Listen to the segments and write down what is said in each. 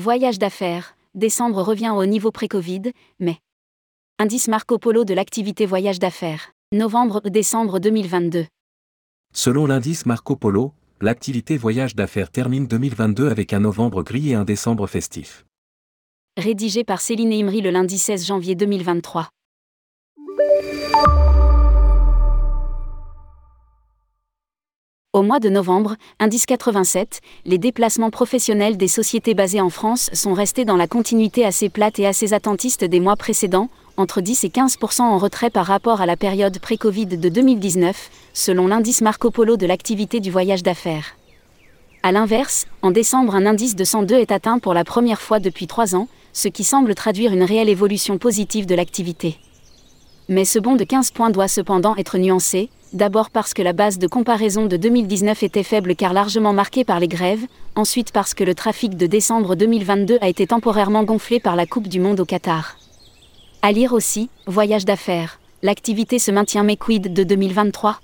Voyage d'affaires, décembre revient au niveau pré-Covid, mais. Indice Marco Polo de l'activité voyage d'affaires, novembre-décembre 2022. Selon l'indice Marco Polo, l'activité voyage d'affaires termine 2022 avec un novembre gris et un décembre festif. Rédigé par Céline Imri le lundi 16 janvier 2023. Au mois de novembre, indice 87, les déplacements professionnels des sociétés basées en France sont restés dans la continuité assez plate et assez attentiste des mois précédents, entre 10 et 15% en retrait par rapport à la période pré-Covid de 2019, selon l'indice Marco Polo de l'activité du voyage d'affaires. A l'inverse, en décembre, un indice de 102 est atteint pour la première fois depuis trois ans, ce qui semble traduire une réelle évolution positive de l'activité. Mais ce bond de 15 points doit cependant être nuancé, d'abord parce que la base de comparaison de 2019 était faible car largement marquée par les grèves, ensuite parce que le trafic de décembre 2022 a été temporairement gonflé par la Coupe du Monde au Qatar. À lire aussi, Voyage d'affaires. L'activité se maintient mais quid de 2023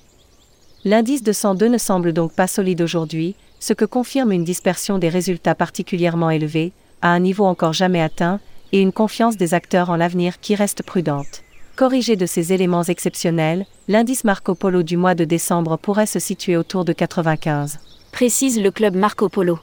L'indice de 102 ne semble donc pas solide aujourd'hui, ce que confirme une dispersion des résultats particulièrement élevée, à un niveau encore jamais atteint, et une confiance des acteurs en l'avenir qui reste prudente. Corrigé de ces éléments exceptionnels, l'indice Marco Polo du mois de décembre pourrait se situer autour de 95. Précise le club Marco Polo.